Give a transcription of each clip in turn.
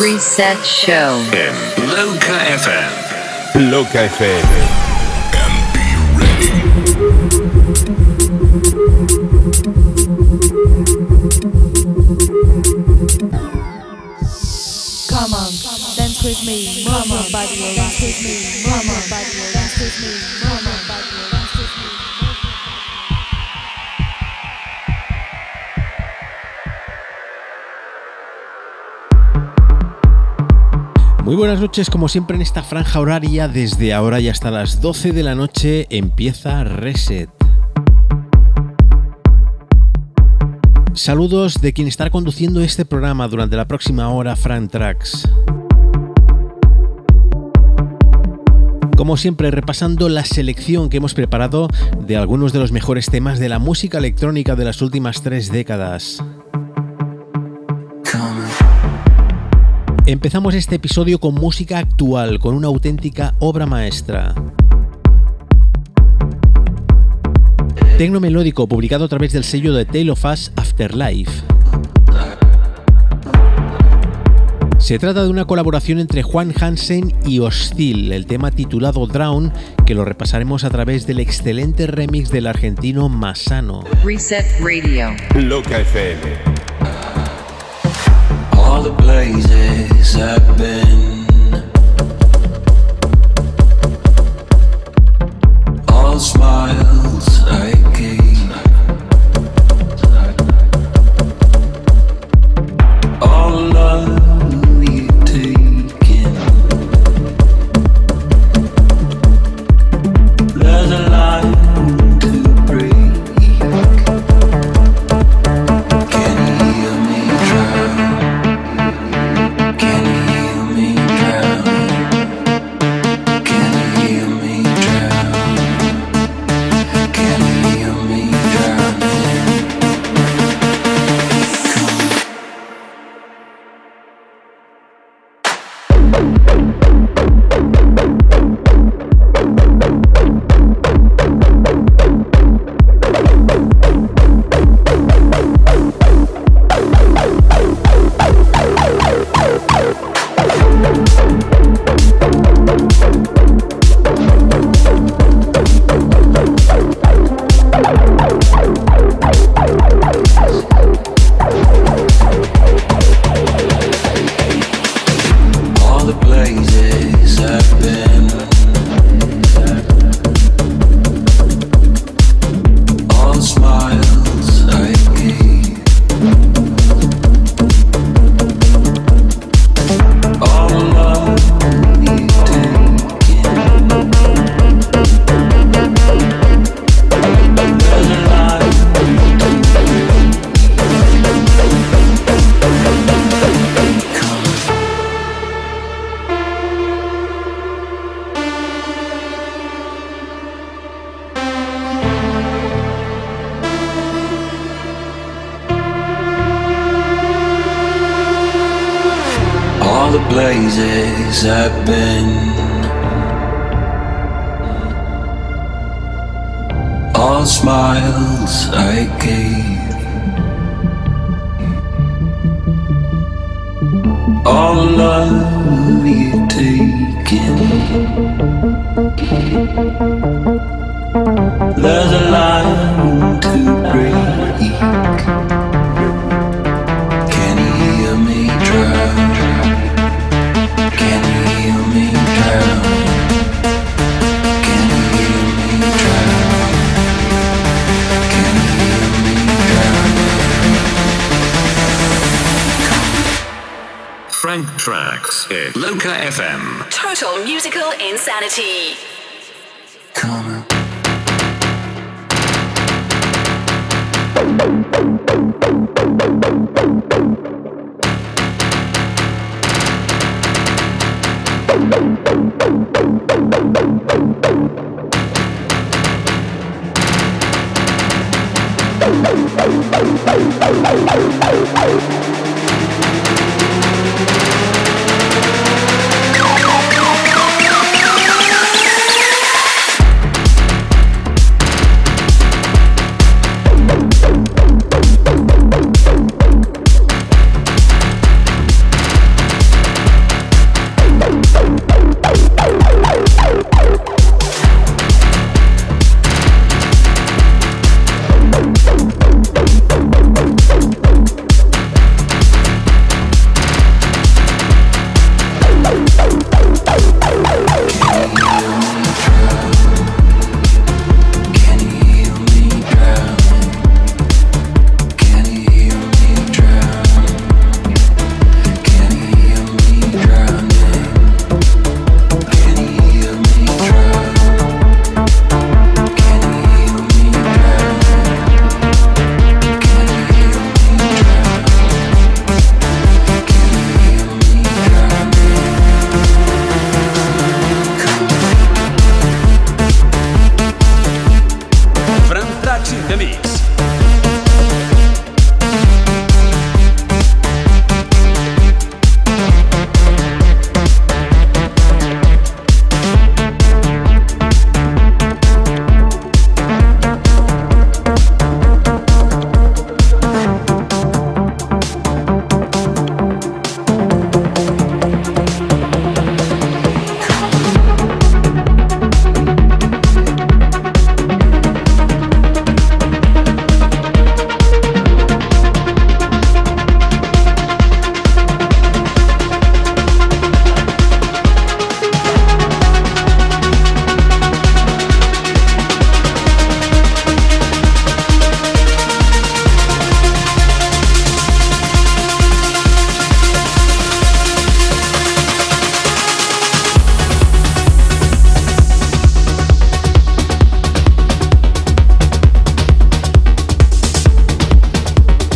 Reset Show. in Loca FM. Loca FM. And be ready. Muy buenas noches, como siempre en esta franja horaria, desde ahora y hasta las 12 de la noche empieza Reset. Saludos de quien estará conduciendo este programa durante la próxima hora, Frank Tracks. Como siempre, repasando la selección que hemos preparado de algunos de los mejores temas de la música electrónica de las últimas tres décadas. Empezamos este episodio con música actual, con una auténtica obra maestra. Tecno melódico publicado a través del sello de Tale of Us Afterlife. Se trata de una colaboración entre Juan Hansen y Hostil, el tema titulado Drown, que lo repasaremos a través del excelente remix del argentino Masano. Reset Radio. Loca FM. All the places I've been, all smiles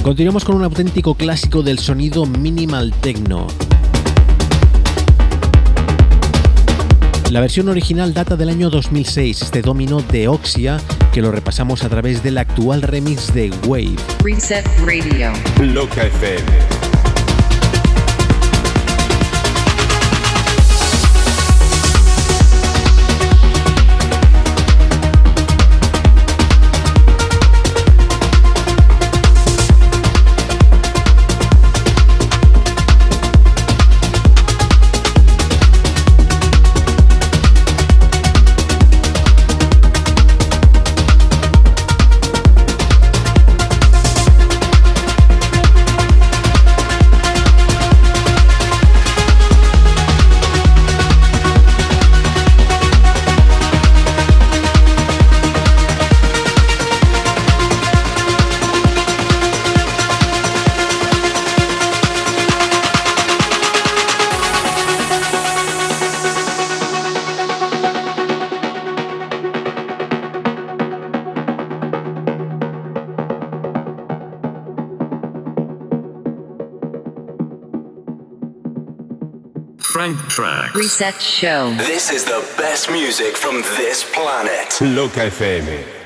Continuamos con un auténtico clásico del sonido minimal techno. La versión original data del año 2006, este domino de Oxia, que lo repasamos a través del actual remix de Wave. Reset Radio. Loca FM. Tracks. Reset Show. This is the best music from this planet. Loca FM.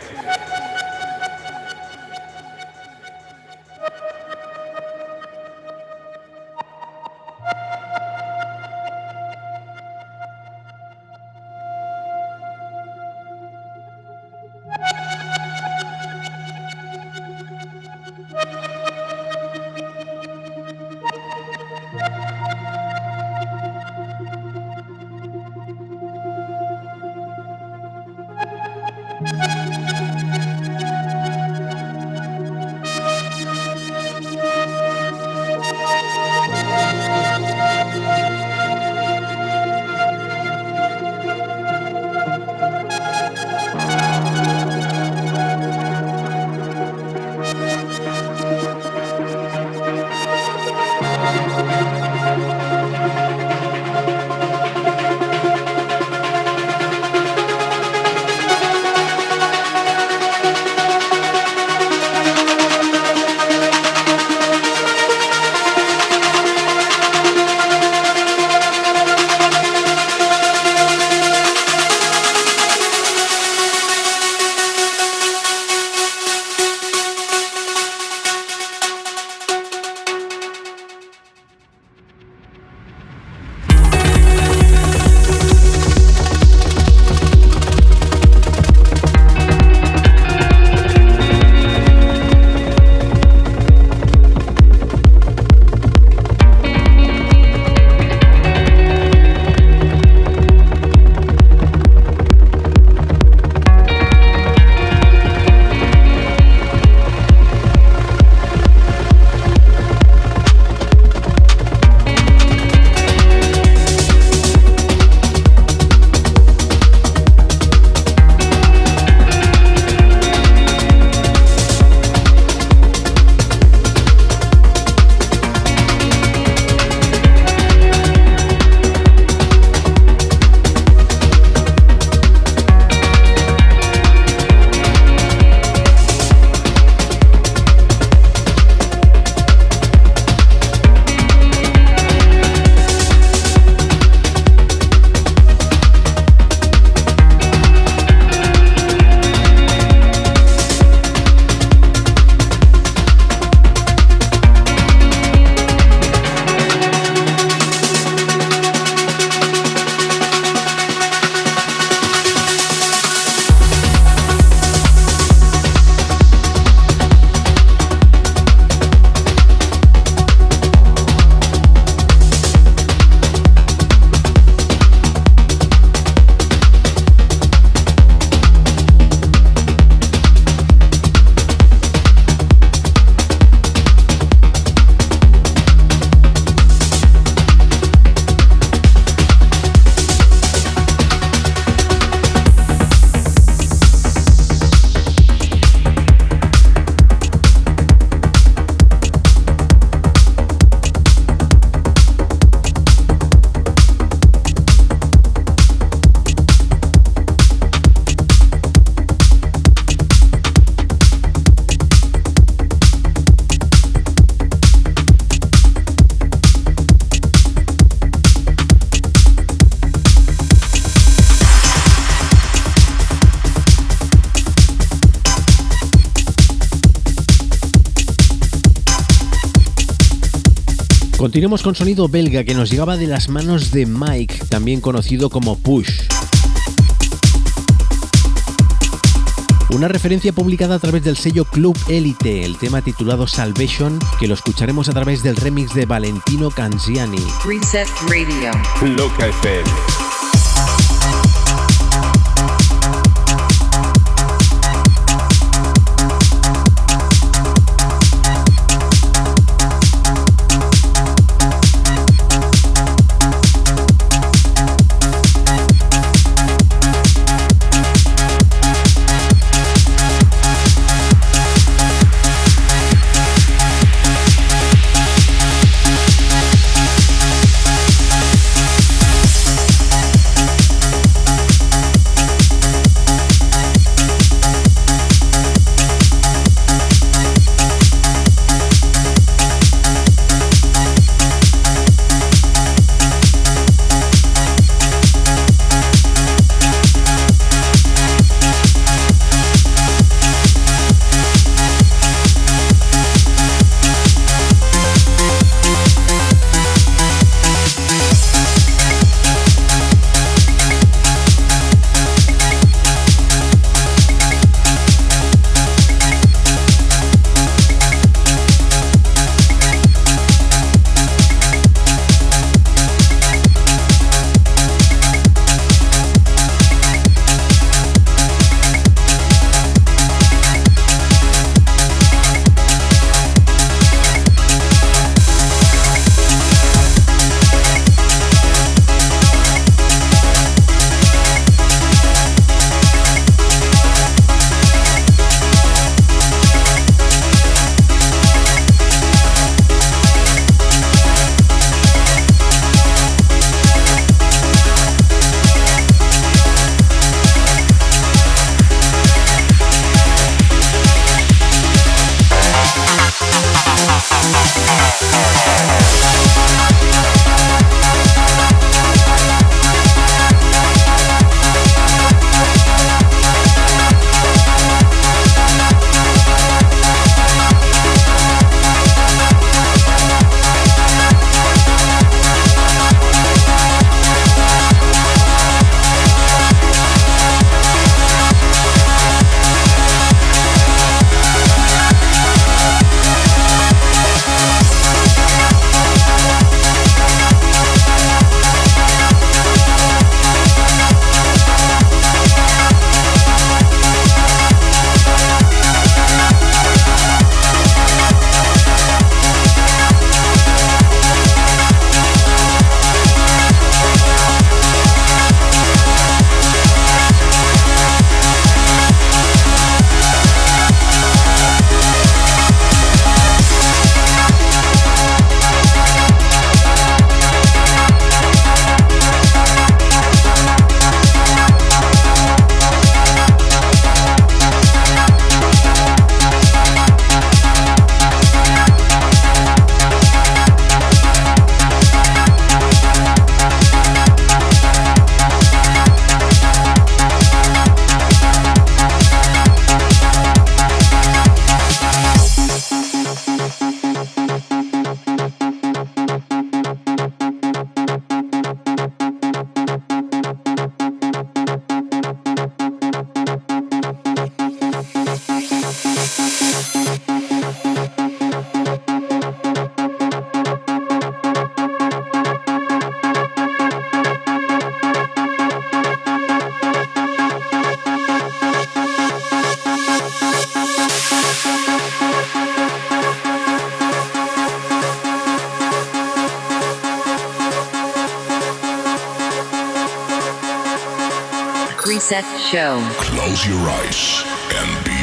Continuamos con sonido belga que nos llegaba de las manos de Mike, también conocido como Push. Una referencia publicada a través del sello Club Elite, el tema titulado Salvation, que lo escucharemos a través del remix de Valentino Canziani. Reset Radio. Loca FM. Set show. Close your eyes and be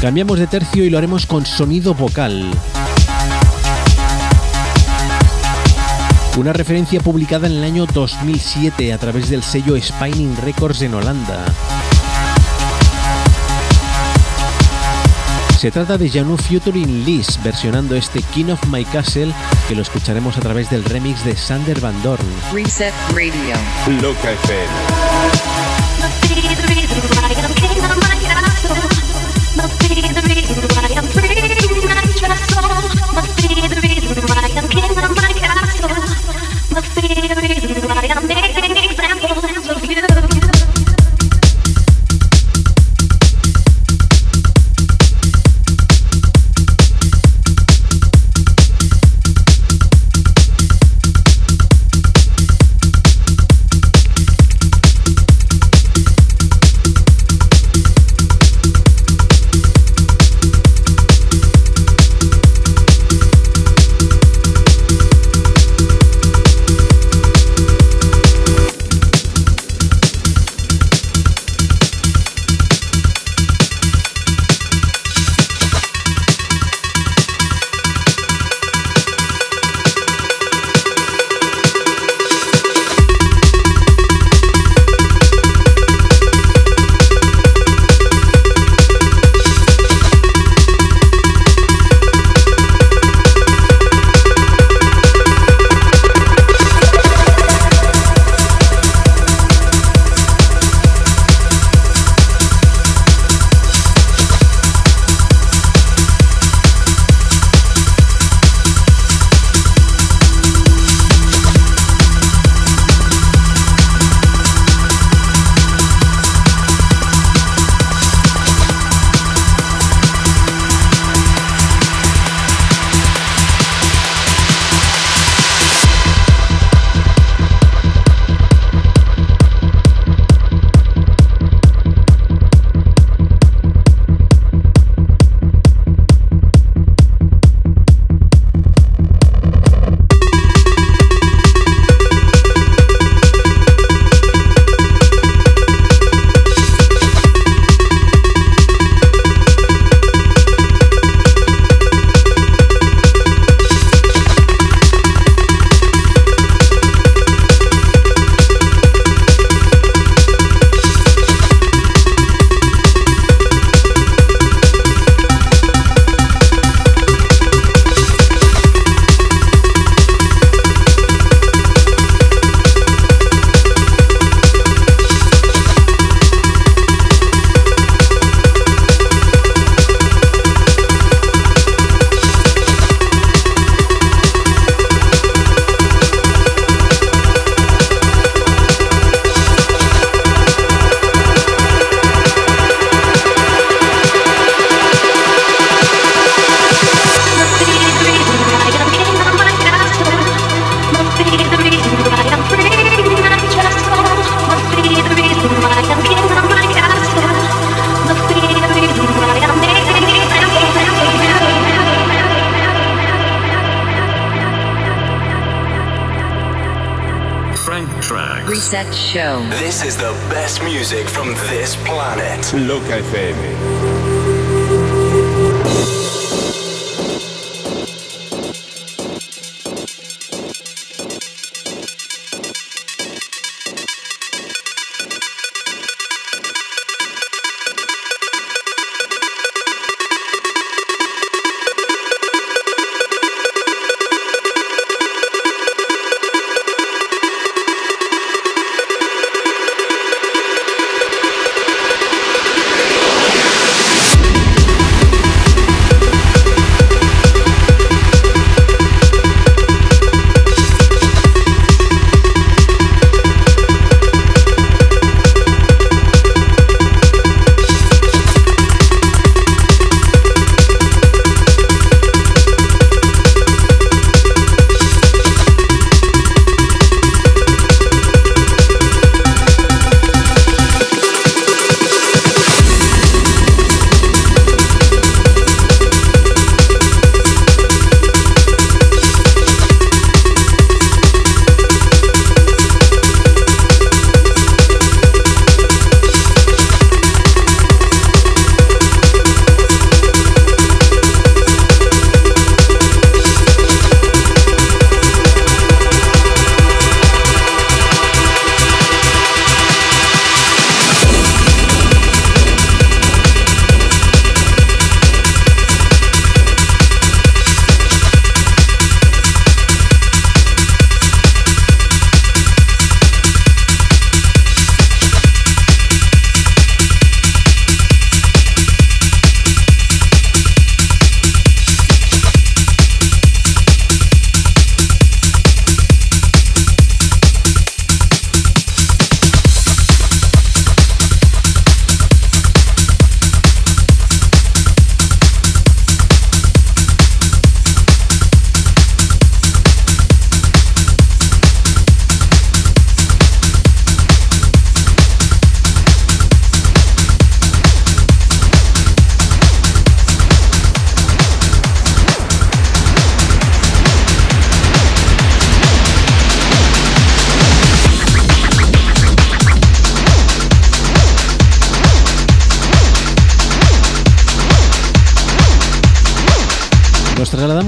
Cambiamos de tercio y lo haremos con sonido vocal. Una referencia publicada en el año 2007 a través del sello Spining Records en Holanda. Se trata de Janu Futuring Liz versionando este King of My Castle que lo escucharemos a través del remix de Sander Van Dorn. Reset Radio. Loca FM. Reset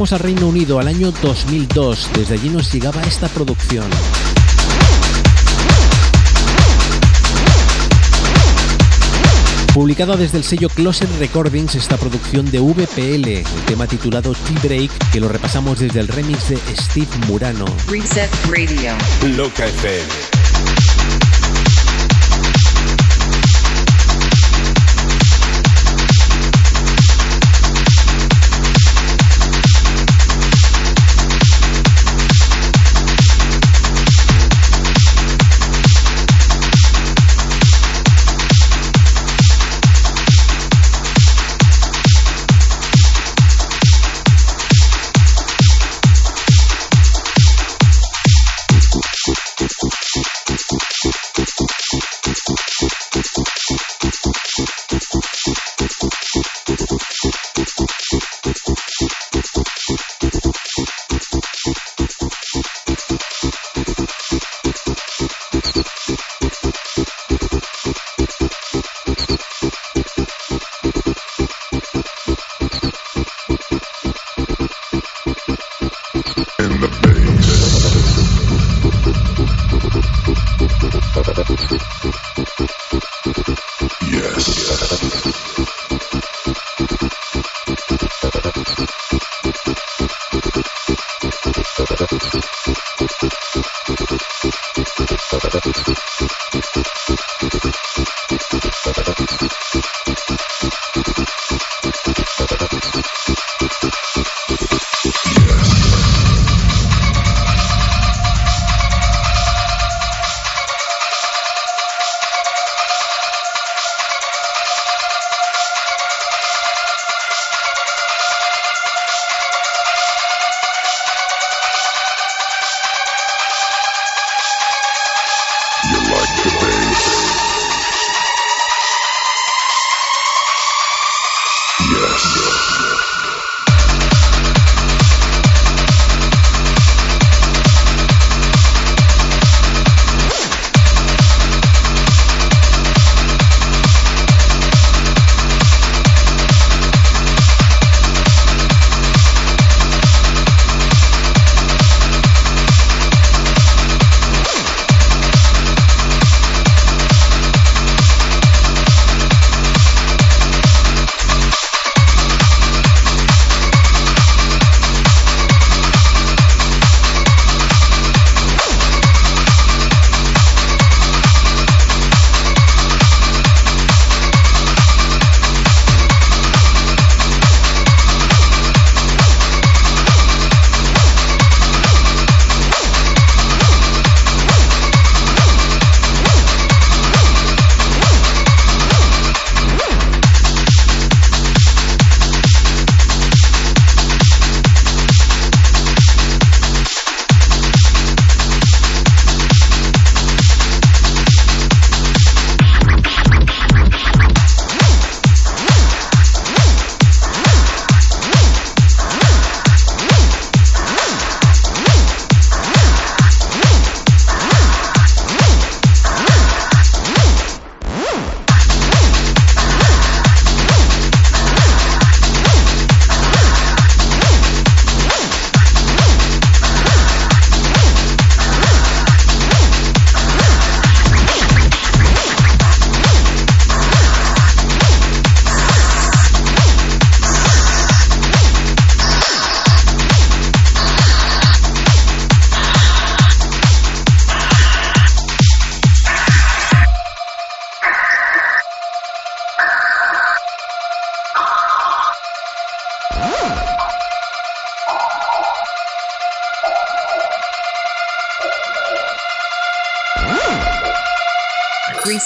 trasladamos al Reino Unido al año 2002. Desde allí nos llegaba esta producción. Publicado desde el sello Closet Recordings esta producción de VPL, el tema titulado T-Break, que lo repasamos desde el remix de Steve Murano. Reset Radio. Loca FM.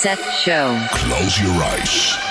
Reset Show. Close your eyes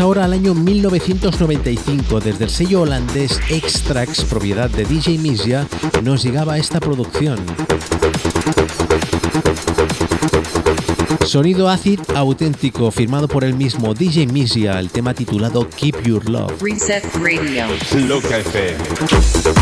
Ahora al año 1995. Desde el sello holandés Extrax, propiedad de DJ Misia, nos llegaba esta producción. Sonido acid auténtico, firmado por el mismo DJ Misia, el tema titulado Keep Your Love. Reset Radio. Loca FM.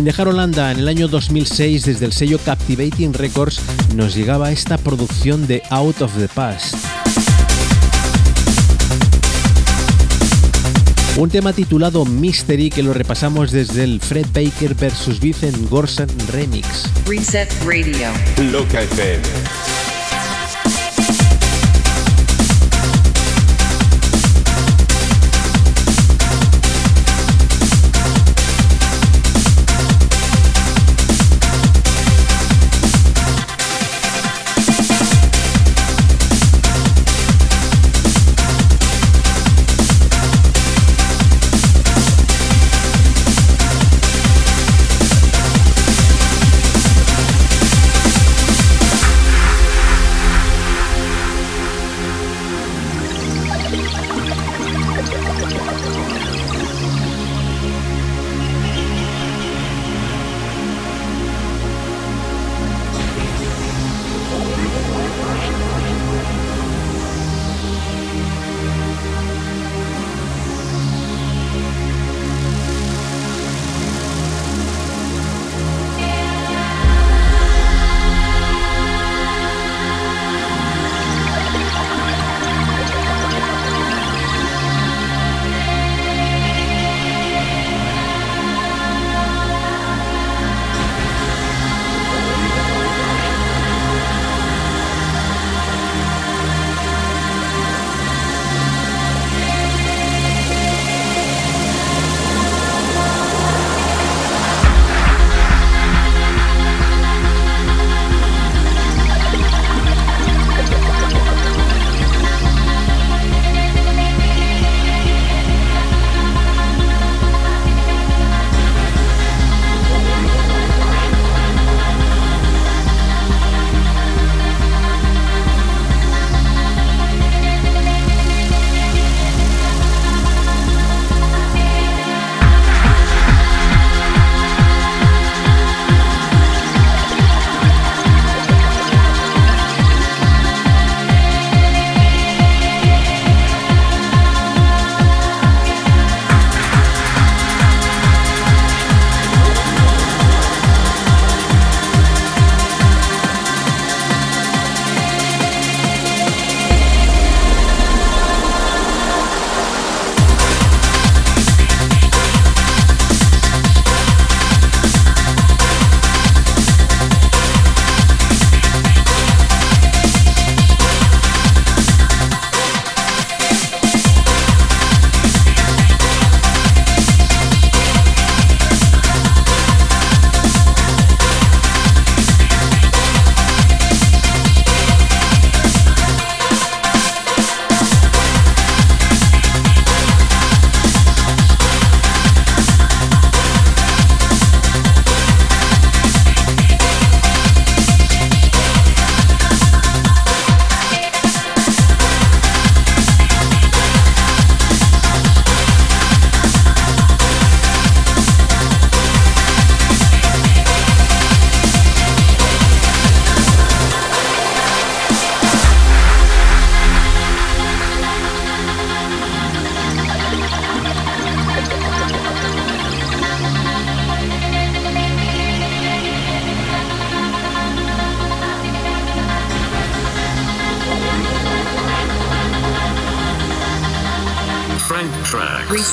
Sin dejar Holanda, en el año 2006, desde el sello Captivating Records, nos llegaba esta producción de Out of the Past. Un tema titulado Mystery que lo repasamos desde el Fred Baker vs. Vincent Gorsan remix. Reset Radio. Loca FM.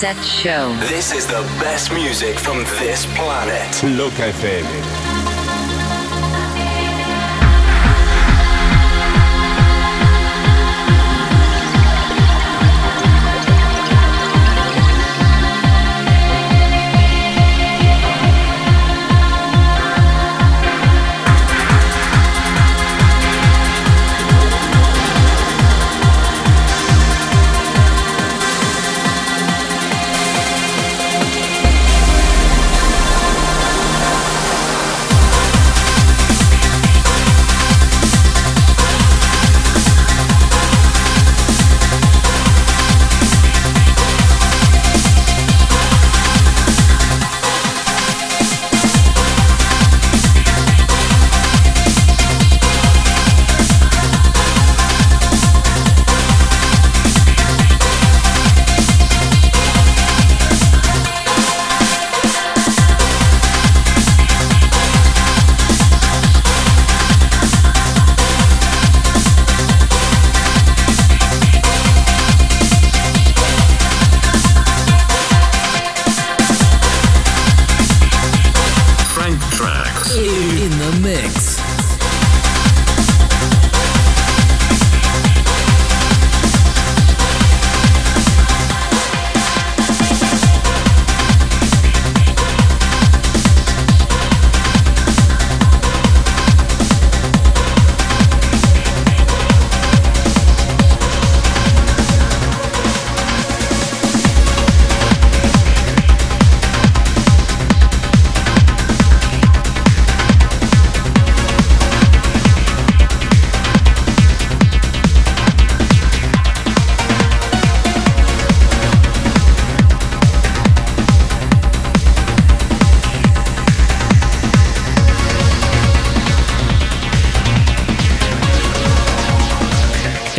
Reset Show. This is the best music from this planet. Loca FM.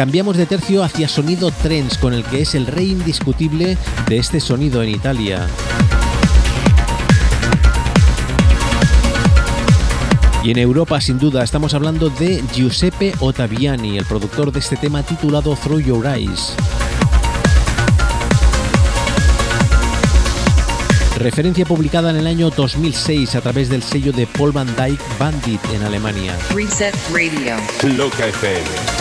Cambiamos de tercio hacia sonido trance, con el que es el rey indiscutible de este sonido en Italia. Y en Europa, sin duda, estamos hablando de Giuseppe Ottaviani, el productor de este tema titulado Through Your Eyes. Referencia publicada en el año 2006 a través del sello de Paul Van Dyke Bandit en Alemania. Reset Radio. Loca FM.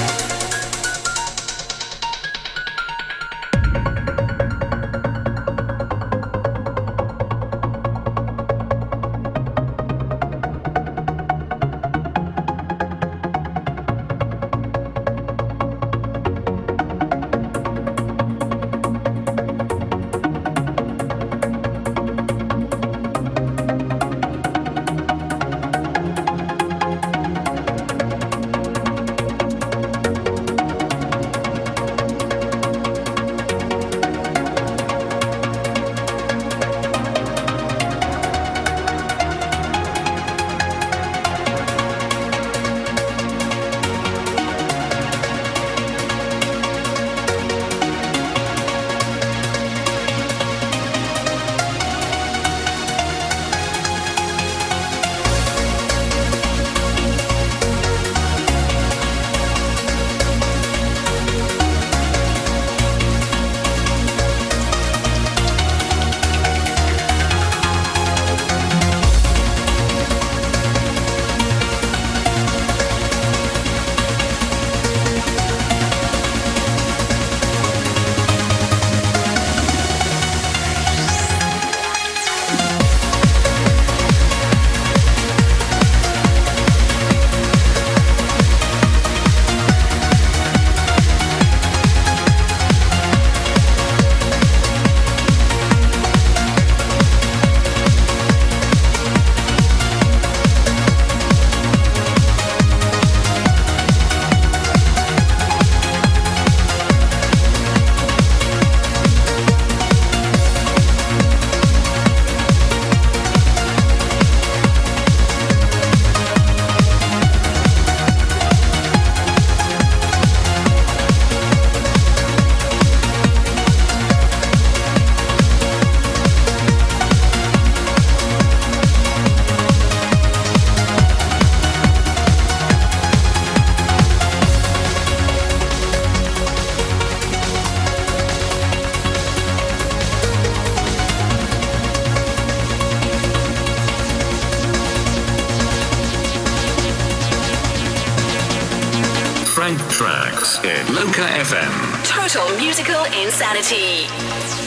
Total musical insanity.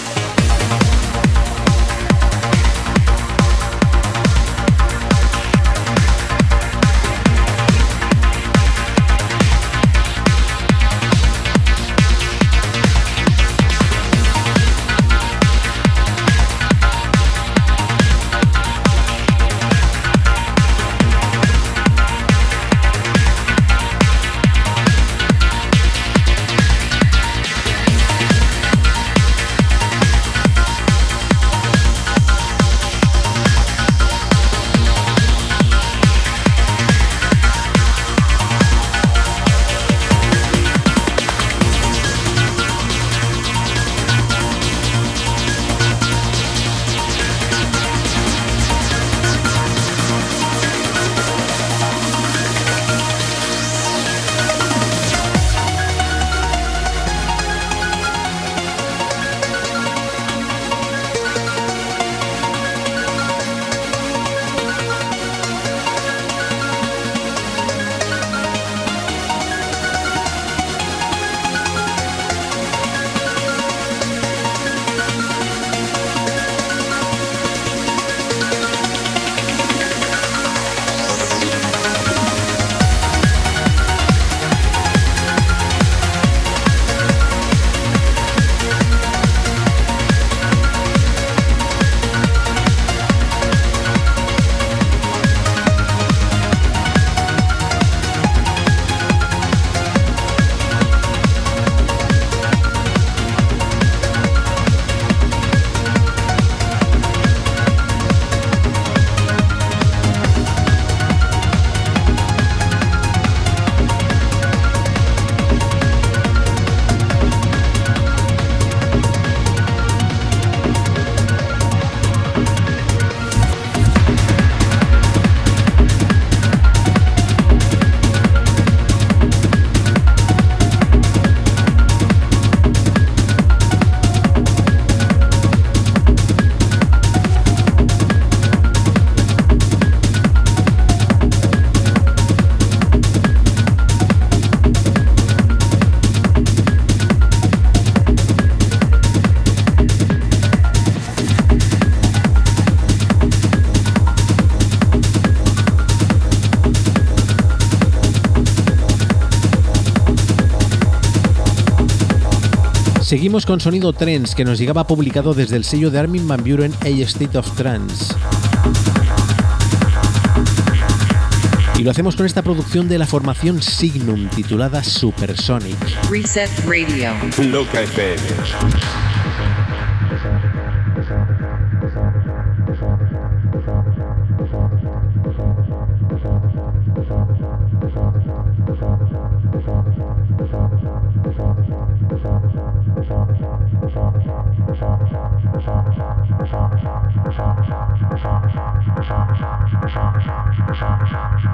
Seguimos con sonido trance que nos llegaba publicado desde el sello de Armin Van Buren A State of Trance. Y lo hacemos con esta producción de la formación Signum titulada Supersonic. Reset Radio. Loca FM.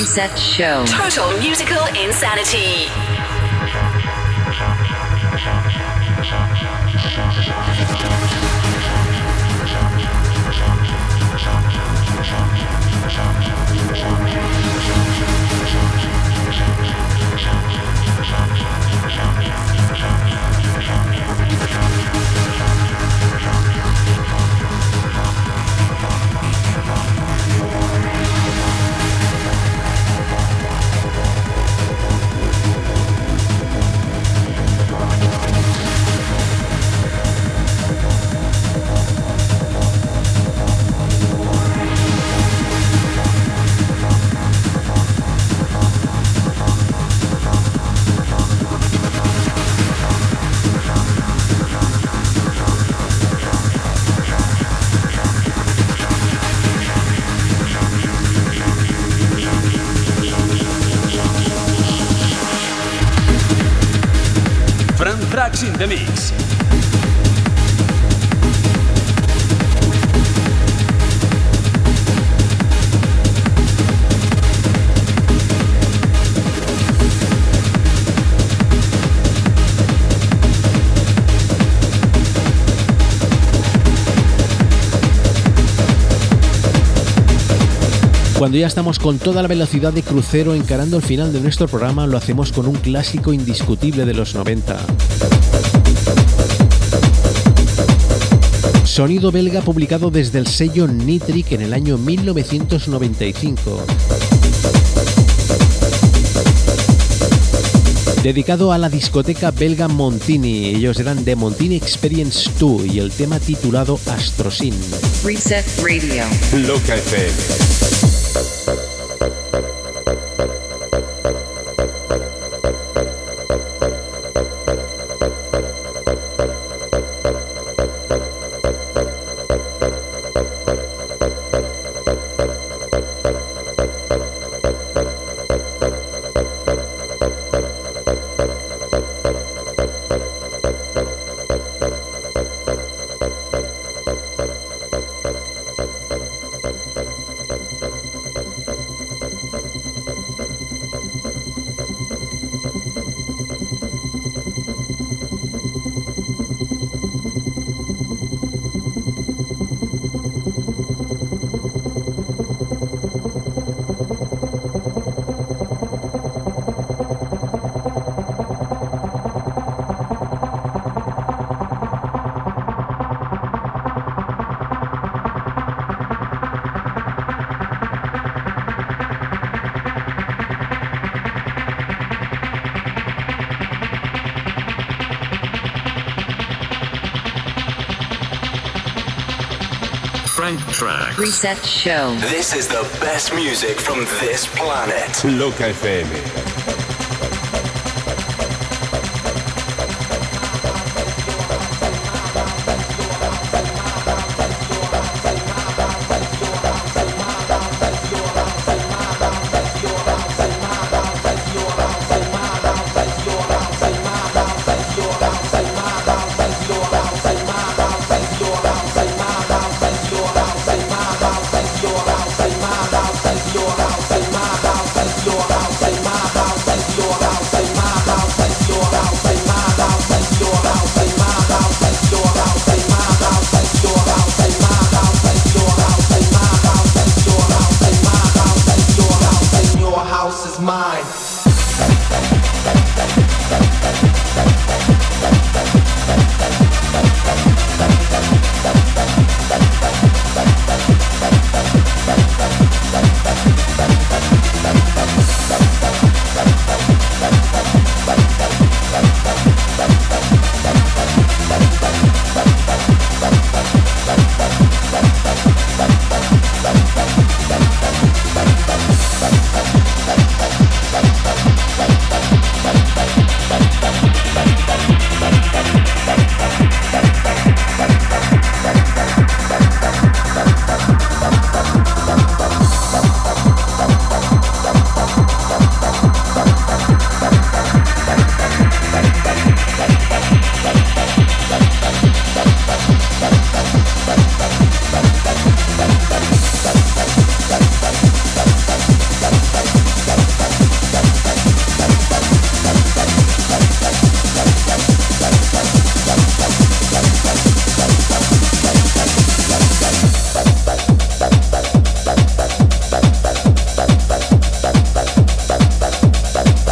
Reset Show. Total musical insanity. Cuando ya estamos con toda la velocidad de crucero encarando el final de nuestro programa, lo hacemos con un clásico indiscutible de los 90. Sonido belga publicado desde el sello Nitric en el año 1995. Dedicado a la discoteca belga Montini, ellos eran de Montini Experience 2 y el tema titulado Astrosin. Reset Radio. Loca FM para, para. Frank Track. Reset Show. This is the best music from this planet. Loca FM.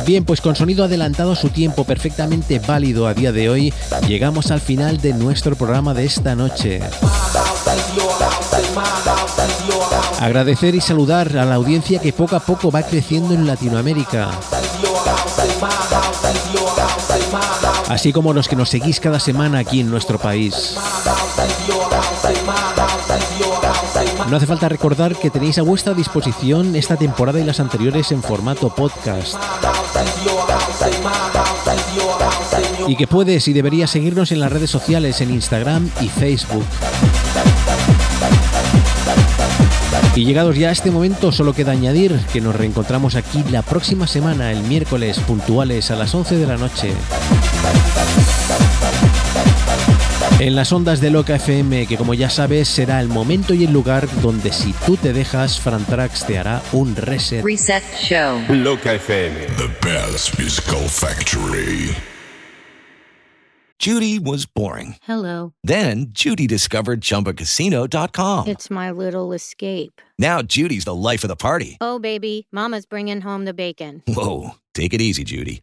Bien, pues con sonido adelantado a su tiempo, perfectamente válido a día de hoy, llegamos al final de nuestro programa de esta noche. Agradecer y saludar a la audiencia que poco a poco va creciendo en Latinoamérica. Así como los que nos seguís cada semana aquí en nuestro país. No hace falta recordar que tenéis a vuestra disposición esta temporada y las anteriores en formato podcast. Y que puedes y deberías seguirnos en las redes sociales, en Instagram y Facebook. Y llegados ya a este momento, solo queda añadir que nos reencontramos aquí la próxima semana, el miércoles, puntuales a las 11 de la noche. En las ondas de Loca FM, que como ya sabes será el momento y el lugar donde si tú te dejas, Frantrax te hará un reset. Reset Show. Loca FM. The best musical factory. Judy was boring. Hello. Then Judy discovered ChumbaCasino.com. It's my little escape. Now Judy's the life of the party. Oh, baby, Mama's bringing home the bacon. Whoa, take it easy, Judy.